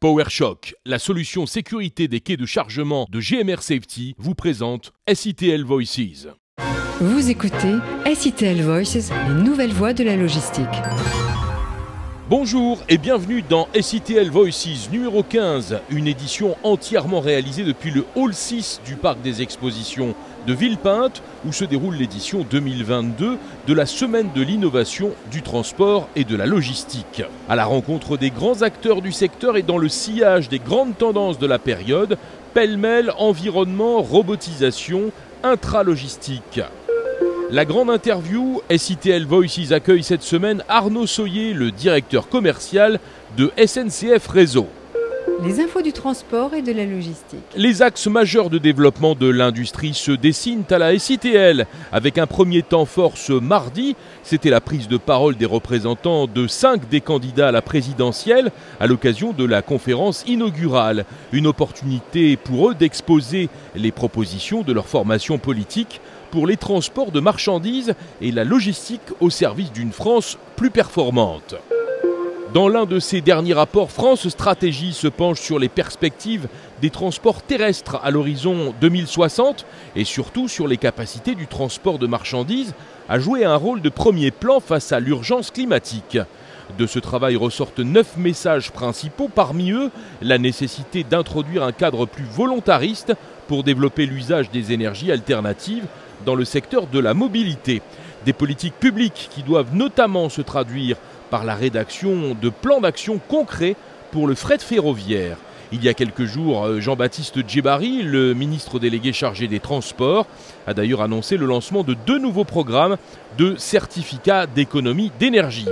PowerShock, la solution sécurité des quais de chargement de GMR Safety, vous présente SITL Voices. Vous écoutez SITL Voices, les nouvelles voies de la logistique. Bonjour et bienvenue dans SITL Voices numéro 15, une édition entièrement réalisée depuis le Hall 6 du Parc des Expositions de Villepinte, où se déroule l'édition 2022 de la Semaine de l'innovation du transport et de la logistique. À la rencontre des grands acteurs du secteur et dans le sillage des grandes tendances de la période, pêle-mêle, environnement, robotisation, intralogistique. La grande interview, SITL Voices accueille cette semaine Arnaud Soyer, le directeur commercial de SNCF Réseau. Les infos du transport et de la logistique. Les axes majeurs de développement de l'industrie se dessinent à la SITL, avec un premier temps fort ce mardi. C'était la prise de parole des représentants de cinq des candidats à la présidentielle à l'occasion de la conférence inaugurale. Une opportunité pour eux d'exposer les propositions de leur formation politique pour les transports de marchandises et la logistique au service d'une France plus performante. Dans l'un de ses derniers rapports, France Stratégie se penche sur les perspectives des transports terrestres à l'horizon 2060 et surtout sur les capacités du transport de marchandises à jouer un rôle de premier plan face à l'urgence climatique. De ce travail ressortent neuf messages principaux, parmi eux la nécessité d'introduire un cadre plus volontariste pour développer l'usage des énergies alternatives dans le secteur de la mobilité. Des politiques publiques qui doivent notamment se traduire par la rédaction de plans d'action concrets pour le fret ferroviaire. Il y a quelques jours, euh, Jean-Baptiste Djebari, le ministre délégué chargé des Transports, a d'ailleurs annoncé le lancement de deux nouveaux programmes de certificats d'économie d'énergie.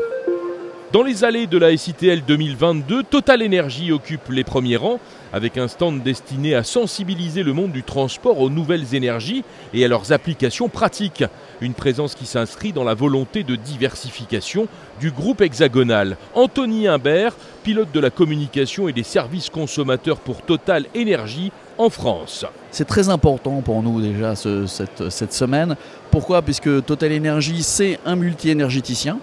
Dans les allées de la SITL 2022, Total Energy occupe les premiers rangs avec un stand destiné à sensibiliser le monde du transport aux nouvelles énergies et à leurs applications pratiques. Une présence qui s'inscrit dans la volonté de diversification du groupe hexagonal. Anthony Imbert, pilote de la communication et des services consommateurs pour Total Energy en France. C'est très important pour nous déjà cette, cette semaine. Pourquoi? Puisque Total Energy, c'est un multi-énergéticien.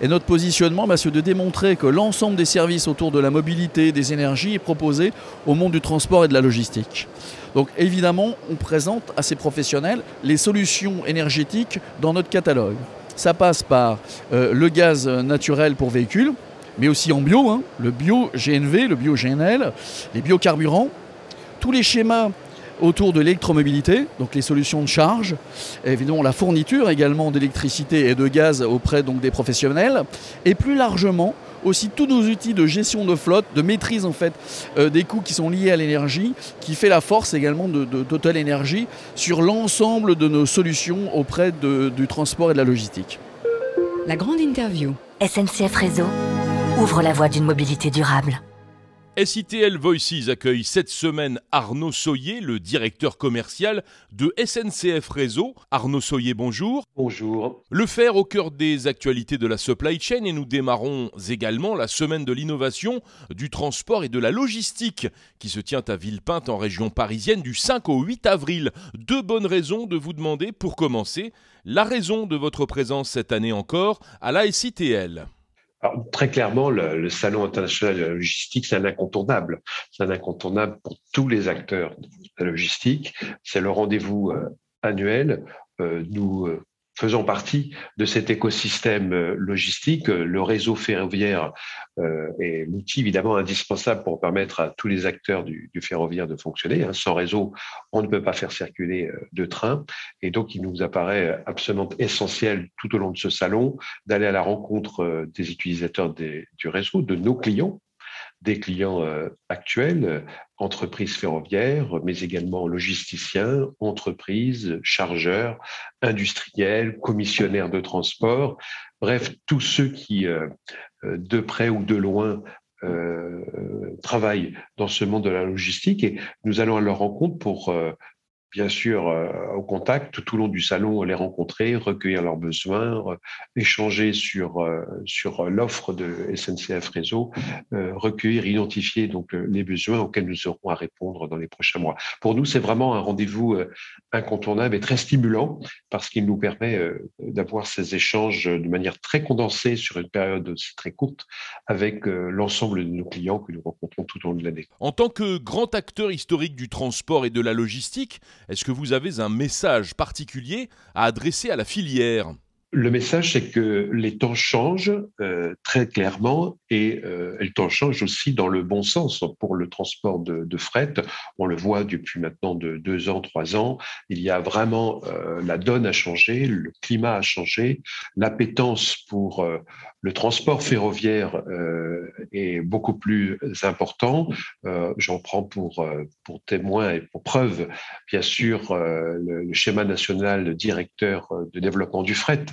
Et notre positionnement, bah, c'est de démontrer que l'ensemble des services autour de la mobilité, des énergies est proposé au monde du transport et de la logistique. Donc évidemment, on présente à ces professionnels les solutions énergétiques dans notre catalogue. Ça passe par euh, le gaz naturel pour véhicules, mais aussi en bio, hein, le bio GNV, le bio GNL, les biocarburants, tous les schémas autour de l'électromobilité, donc les solutions de charge, évidemment la fourniture également d'électricité et de gaz auprès donc, des professionnels, et plus largement aussi tous nos outils de gestion de flotte, de maîtrise en fait euh, des coûts qui sont liés à l'énergie, qui fait la force également de, Total Energy sur l'ensemble de nos solutions auprès du transport et de la logistique. La grande interview. SNCF Réseau ouvre la voie d'une mobilité durable. SITL Voices accueille cette semaine Arnaud Soyer, le directeur commercial de SNCF Réseau. Arnaud Soyer, bonjour. Bonjour. Le faire au cœur des actualités de la supply chain et nous démarrons également la semaine de l'innovation, du transport et de la logistique qui se tient à Villepinte en région parisienne du 5 au 8 avril. Deux bonnes raisons de vous demander pour commencer la raison de votre présence cette année encore à la SITL. Très clairement, le, Salon international de la logistique, c'est un incontournable. C'est un incontournable pour tous les acteurs de la logistique. C'est le rendez-vous euh, annuel. Euh, nous euh, faisons partie de cet écosystème euh, logistique. Le réseau ferroviaire euh, est l'outil évidemment indispensable pour permettre à tous les acteurs du, ferroviaire de fonctionner. Hein. Sans réseau, on ne peut pas faire circuler euh, de train. Et donc, il nous apparaît absolument essentiel tout au long de ce salon d'aller à la rencontre des utilisateurs du réseau, de nos clients, des clients euh, actuels, euh, entreprises ferroviaires, mais également logisticiens, entreprises, chargeurs, industriels, commissionnaires de transport, bref, tous ceux qui, euh, de près ou de loin, travaillent dans ce monde de la logistique. Et nous allons à leur rencontre pour bien sûr euh, au contact tout au long du salon, les rencontrer, recueillir leurs besoins, échanger sur, euh, sur l'offre de SNCF Réseau, euh, recueillir, identifier donc les besoins auxquels nous aurons à répondre dans les prochains mois. Pour nous, c'est vraiment un rendez-vous incontournable et très stimulant parce qu'il nous permet d'avoir ces échanges de manière très condensée sur une période aussi très courte avec l'ensemble de nos clients que nous rencontrons tout au long de l'année. En tant que grand acteur historique du transport et de la logistique, est-ce que vous avez un message particulier à adresser à la filière? Le message, c'est que les temps changent euh, très clairement et euh, les temps changent aussi dans le bon sens pour le transport de, fret. On le voit depuis maintenant de deux ans, trois ans. Il y a vraiment euh, la donne a changé, le climat a changé, l'appétence pour le transport ferroviaire est beaucoup plus important. J'en prends pour, pour témoin et pour preuve, bien sûr, le, le schéma national directeur de développement du fret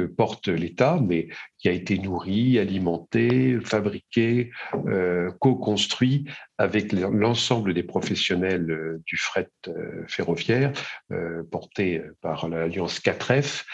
porte l'État, mais qui a été nourri, alimenté, fabriqué, euh, co-construit avec l'ensemble des professionnels euh, du fret euh, ferroviaire, porté par l'Alliance 4F,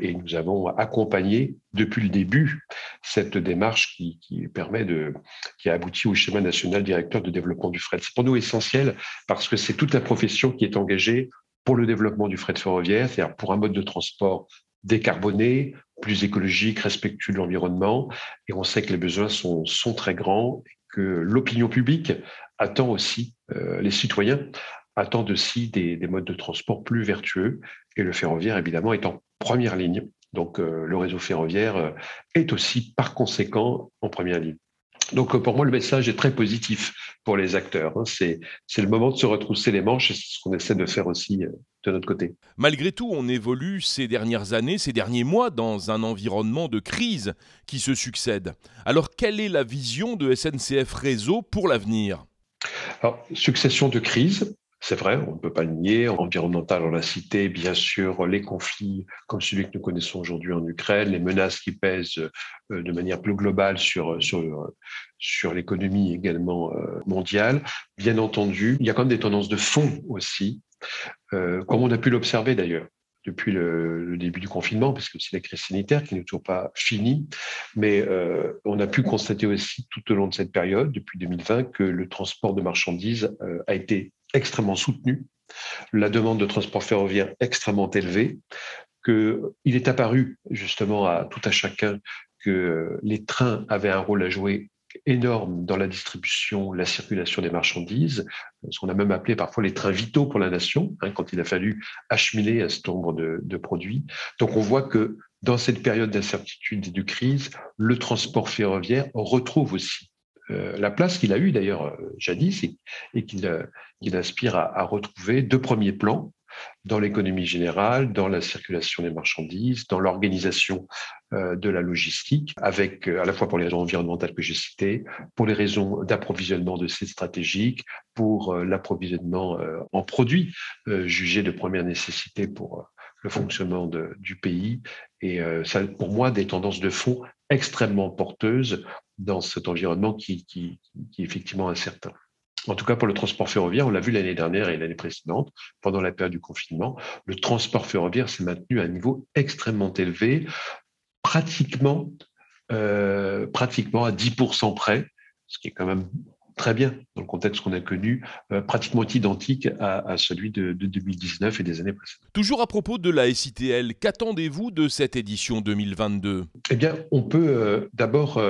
et nous avons accompagné depuis le début cette démarche qui, permet de, qui a abouti au schéma national directeur de développement du fret. C'est pour nous essentiel parce que c'est toute la profession qui est engagée pour le développement du fret ferroviaire, c'est-à-dire pour un mode de transport décarboné, plus écologique, respectueux de l'environnement. Et on sait que les besoins sont, très grands et que l'opinion publique attend aussi, euh, les citoyens attendent aussi des, des, modes de transport plus vertueux. Et le ferroviaire, évidemment, est en première ligne. Donc euh, le réseau ferroviaire euh, est aussi, par conséquent, en première ligne. Donc pour moi, le message est très positif pour les acteurs. Hein. C'est, c'est le moment de se retrousser les manches et c'est ce qu'on essaie de faire aussi de notre côté. Malgré tout, on évolue ces dernières années, ces derniers mois, dans un environnement de crise qui se succède. Alors, quelle est la vision de SNCF Réseau pour l'avenir? Alors, succession de crises, c'est vrai, on ne peut pas le nier. Environnemental, on l'a cité, bien sûr, les conflits comme celui que nous connaissons aujourd'hui en Ukraine, les menaces qui pèsent euh, de manière plus globale sur, sur, sur l'économie également euh, mondiale. Bien entendu, il y a quand même des tendances de fond aussi euh, comme on a pu l'observer d'ailleurs depuis le, début du confinement, parce que c'est la crise sanitaire qui n'est toujours pas finie, mais on a pu constater aussi tout au long de cette période, depuis 2020, que le transport de marchandises a été extrêmement soutenu, la demande de transport ferroviaire extrêmement élevée, qu'il est apparu justement à tout à chacun que les trains avaient un rôle à jouer énorme dans la distribution, la circulation des marchandises, ce qu'on a même appelé parfois les trains vitaux pour la nation, hein, quand il a fallu acheminer un certain nombre de, produits. Donc on voit que dans cette période d'incertitude et de crise, le transport ferroviaire retrouve aussi la place qu'il a eue d'ailleurs euh, jadis et, qu'il euh, aspire à, retrouver de premier plan dans l'économie générale, dans la circulation des marchandises, dans l'organisation euh, de la logistique, avec euh, à la fois pour les raisons environnementales que j'ai citées, pour les raisons d'approvisionnement de sites stratégiques, pour euh, l'approvisionnement en produits jugés de première nécessité pour le fonctionnement du pays. Et ça, pour moi, des tendances de fond extrêmement porteuses dans cet environnement qui, qui, qui est effectivement incertain. En tout cas, pour le transport ferroviaire, on l'a vu l'année dernière et l'année précédente, pendant la période du confinement, le transport ferroviaire s'est maintenu à un niveau extrêmement élevé, pratiquement, euh, pratiquement à 10% près, ce qui est quand même très bien dans le contexte qu'on a connu, euh, pratiquement identique à, celui de, 2019 et des années précédentes. Toujours à propos de la SITL, qu'attendez-vous de cette édition 2022 Eh bien, on peut euh, d'abord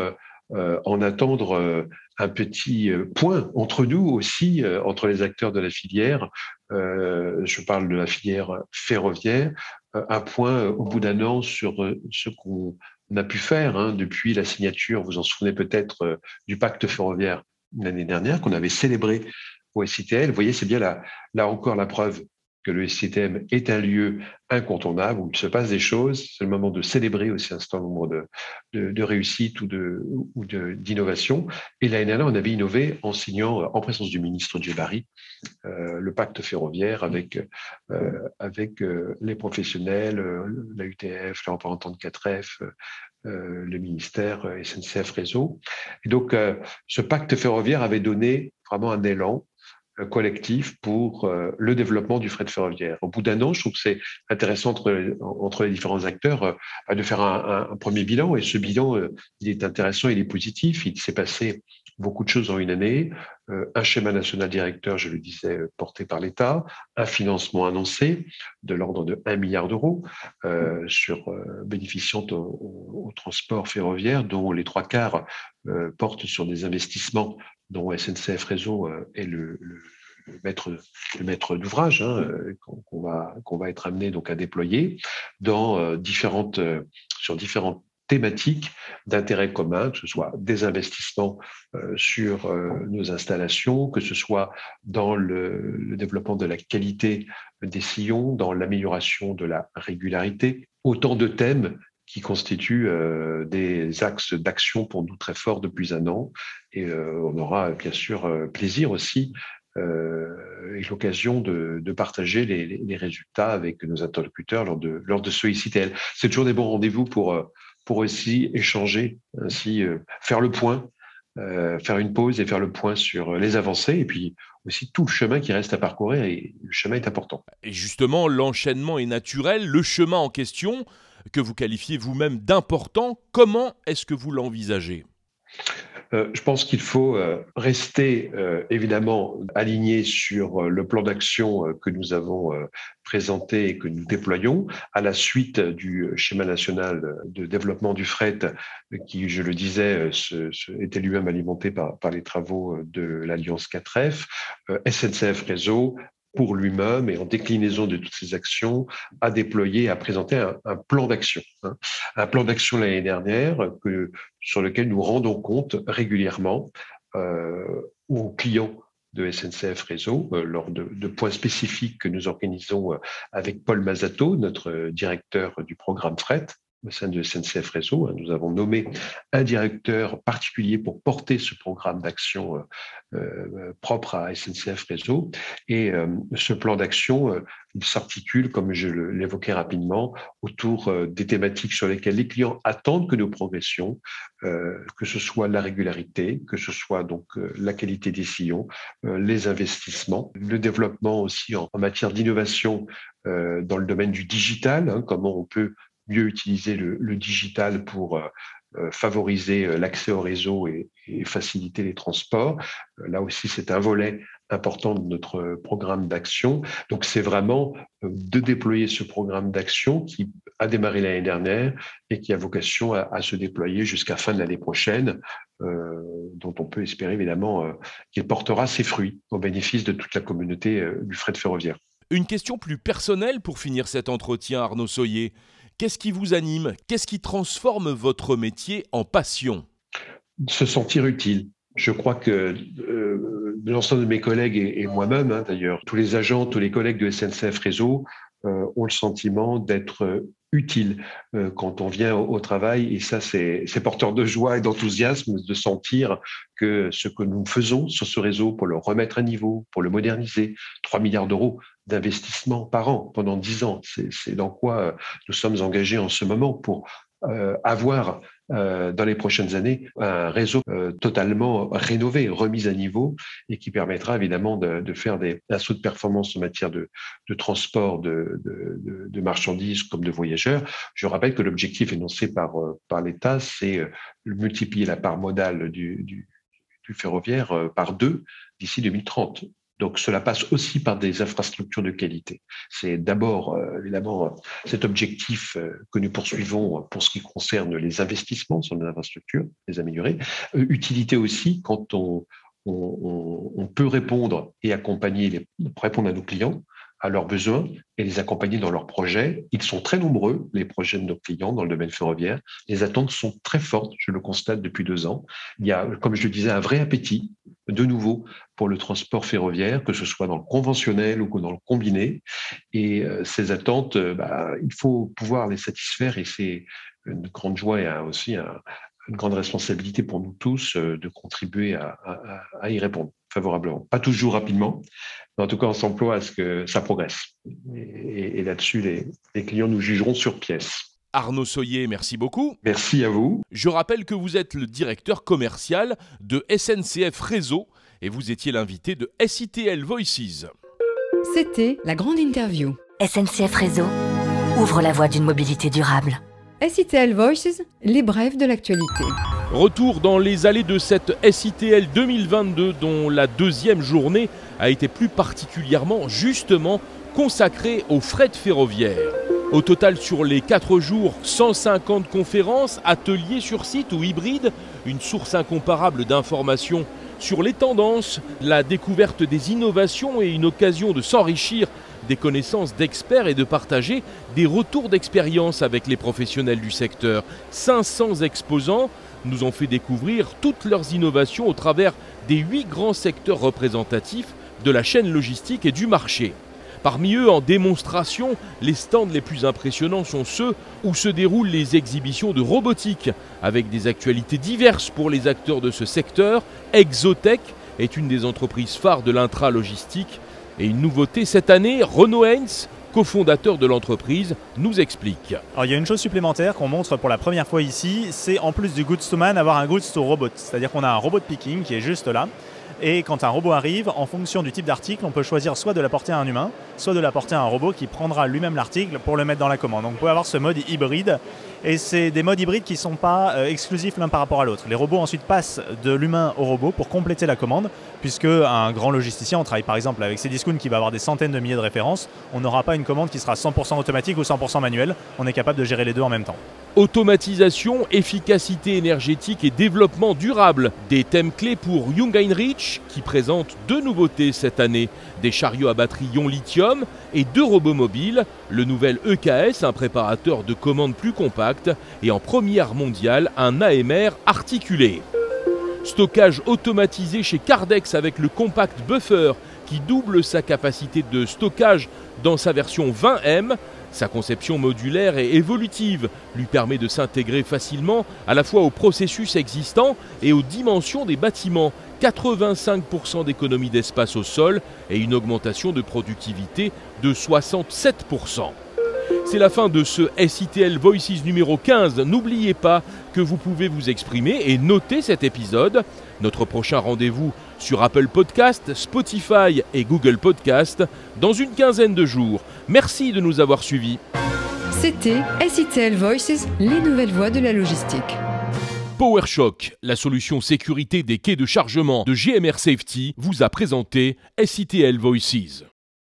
en attendre un petit euh, point entre nous aussi, euh, entre les acteurs de la filière. Euh, je parle de la filière ferroviaire. un point au bout d'un an sur ce qu'on a pu faire hein, depuis la signature, vous en souvenez peut-être, du pacte ferroviaire l'année dernière qu'on avait célébré au SITL. Vous voyez, c'est bien là encore la preuve que le SCTM est un lieu incontournable où il se passe des choses. C'est le moment de célébrer aussi un certain nombre de, de, de réussites ou de ou d'innovations. Et l'année dernière, on avait innové en signant, en présence du ministre Djebari, euh, le pacte ferroviaire avec euh, euh, les professionnels, euh, la UTF, la représentante 4F. Euh, le ministère SNCF Réseau. Et donc, ce pacte ferroviaire avait donné vraiment un élan collectif pour le développement du fret ferroviaire. Au bout d'un an, je trouve que c'est intéressant entre, entre les différents acteurs de faire un, un, premier bilan. Et ce bilan, il est intéressant, il est positif. Il s'est passé beaucoup de choses en une année. Euh, un schéma national directeur, je le disais, euh, porté par l'État, un financement annoncé de l'ordre de 1 milliard d'euros euh, sur bénéficiant au, transport ferroviaire, dont les trois quarts portent sur des investissements dont SNCF Réseau est le, maître, d'ouvrage hein, qu'on va, qu'on va être amené donc à déployer différentes, sur différentes thématiques d'intérêt commun, que ce soit des investissements euh, sur euh, nos installations, que ce soit dans le, développement de la qualité des sillons, dans l'amélioration de la régularité, autant de thèmes qui constituent euh, des axes d'action pour nous très forts depuis un an. Et on aura bien sûr plaisir aussi et l'occasion de, partager les, résultats avec nos interlocuteurs lors de, lors de ce ICTL. C'est toujours des bons rendez-vous pour, pour aussi échanger, ainsi euh, faire le point, euh, faire une pause et faire le point sur les avancées et puis aussi tout le chemin qui reste à parcourir et le chemin est important. Et justement, l'enchaînement est naturel, le chemin en question que vous qualifiez vous-même d'important, comment est-ce que vous l'envisagez? Euh, je pense qu'il faut euh, rester euh, évidemment aligné sur le plan d'action que nous avons présenté et que nous déployons à la suite du schéma national de développement du fret qui, je le disais, était lui-même alimenté par, par, les travaux de l'Alliance 4F. SNCF Réseau pour lui-même et en déclinaison de toutes ces actions, a déployé, a présenté un, plan d'action. Hein. Un plan d'action l'année dernière sur lequel nous rendons compte régulièrement euh, aux clients de SNCF Réseau euh, lors de, de, points spécifiques que nous organisons euh, avec Paul Mazato, notre directeur du programme Fret, au sein de SNCF Réseau. Nous avons nommé un directeur particulier pour porter ce programme d'action euh, euh, propre à SNCF Réseau. Et euh, ce plan d'action s'articule, comme je l'évoquais rapidement, autour des thématiques sur lesquelles les clients attendent que nous progressions, que ce soit la régularité, que ce soit donc la qualité des sillons, les investissements, le développement aussi en, matière d'innovation dans le domaine du digital, hein, comment on peut mieux utiliser le, digital pour euh, euh, favoriser euh, l'accès au réseau et, faciliter les transports. Là aussi, c'est un volet important de notre programme d'action. Donc, c'est vraiment de déployer ce programme d'action qui a démarré l'année dernière et qui a vocation à, se déployer jusqu'à fin de l'année prochaine, dont on peut espérer évidemment qu'il portera ses fruits au bénéfice de toute la communauté du fret ferroviaire. Une question plus personnelle pour finir cet entretien, Arnaud Soyer. Qu'est-ce qui vous anime? Qu'est-ce qui transforme votre métier en passion? Se sentir utile. Je crois que euh, l'ensemble de mes collègues et, moi-même, hein, d'ailleurs, tous les agents, tous les collègues de SNCF Réseau euh, ont le sentiment d'être euh, utile quand on vient au, travail. Et ça, c'est porteur de joie et d'enthousiasme de sentir que ce que nous faisons sur ce réseau pour le remettre à niveau, pour le moderniser, 3 milliards d'euros, d'investissement par an pendant 10 ans. C'est dans quoi euh, nous sommes engagés en ce moment pour euh, avoir euh, dans les prochaines années un réseau totalement rénové, remis à niveau et qui permettra évidemment de, faire des assauts de performance en matière de, transport de, marchandises comme de voyageurs. Je rappelle que l'objectif énoncé par, l'État, c'est multiplier la part modale du ferroviaire par deux d'ici 2030. Donc cela passe aussi par des infrastructures de qualité. C'est d'abord euh, évidemment cet objectif euh, que nous poursuivons pour ce qui concerne les investissements sur les infrastructures, les améliorer. Euh, utilité aussi quand on, on, on, peut répondre et accompagner, les, répondre à nos clients à leurs besoins et les accompagner dans leurs projets. Ils sont très nombreux, les projets de nos clients dans le domaine ferroviaire. Les attentes sont très fortes, je le constate depuis deux ans. Il y a, comme je le disais, un vrai appétit de nouveau pour le transport ferroviaire, que ce soit dans le conventionnel ou dans le combiné. Et euh, ces attentes, euh, bah, il faut pouvoir les satisfaire et c'est une grande joie et aussi une grande responsabilité pour nous tous euh, de contribuer à, y répondre favorablement. Pas toujours rapidement, mais en tout cas, on s'emploie à ce que ça progresse. Et, là-dessus, les, les clients nous jugeront sur pièce. Arnaud Soyer, merci beaucoup. Merci à vous. Je rappelle que vous êtes le directeur commercial de SNCF Réseau et vous étiez l'invité de SITL Voices. C'était la grande interview. SNCF Réseau ouvre la voie d'une mobilité durable. SITL Voices, les brèves de l'actualité. Retour dans les allées de cette SITL 2022 dont la deuxième journée a été plus particulièrement justement consacrée au fret ferroviaire. Au total, sur les 4 jours, 150 conférences, ateliers sur site ou hybrides, une source incomparable d'informations sur les tendances, la découverte des innovations et une occasion de s'enrichir des connaissances d'experts et de partager des retours d'expérience avec les professionnels du secteur. 500 exposants nous ont fait découvrir toutes leurs innovations au travers des huit grands secteurs représentatifs de la chaîne logistique et du marché. Parmi eux, en démonstration, les stands les plus impressionnants sont ceux où se déroulent les exhibitions de robotique, avec des actualités diverses pour les acteurs de ce secteur. Exotech est une des entreprises phares de l'intralogistique. Et une nouveauté cette année, Renaud Heinz, cofondateur de l'entreprise, nous explique. Alors il y a une chose supplémentaire qu'on montre pour la première fois ici, c'est en plus du Goods to Man, avoir un Goods to Robot. C'est-à-dire qu'on a un robot de picking qui est juste là. Et quand un robot arrive, en fonction du type d'article, on peut choisir soit de l'apporter à un humain, soit de l'apporter à un robot qui prendra lui-même l'article pour le mettre dans la commande. Donc on peut avoir ce mode hybride. Et c'est des modes hybrides qui ne sont pas euh, exclusifs l'un par rapport à l'autre. Les robots ensuite passent de l'humain au robot pour compléter la commande, puisque un grand logisticien, on travaille par exemple avec Cdiscount qui va avoir des centaines de milliers de références, on n'aura pas une commande qui sera 100% automatique ou 100% manuelle, on est capable de gérer les deux en même temps. Automatisation, efficacité énergétique et développement durable. Des thèmes clés pour Young Heinrich qui présente deux nouveautés cette année. Des chariots à batterie ion lithium et deux robots mobiles. Le nouvel EKS, un préparateur de commandes plus compact. Et en première mondiale, un AMR articulé. Stockage automatisé chez Cardex avec le Compact Buffer qui double sa capacité de stockage dans sa version 20M. Sa conception modulaire et évolutive lui permet de s'intégrer facilement à la fois aux processus existants et aux dimensions des bâtiments. 85% d'économie d'espace au sol et une augmentation de productivité de 67%. C'est la fin de ce SITL Voices numéro 15. N'oubliez pas que vous pouvez vous exprimer et noter cet épisode. Notre prochain rendez-vous sur Apple Podcast, Spotify et Google Podcast dans une quinzaine de jours. Merci de nous avoir suivis. C'était SITL Voices, les nouvelles voies de la logistique. PowerShock, la solution sécurité des quais de chargement de GMR Safety, vous a présenté SITL Voices.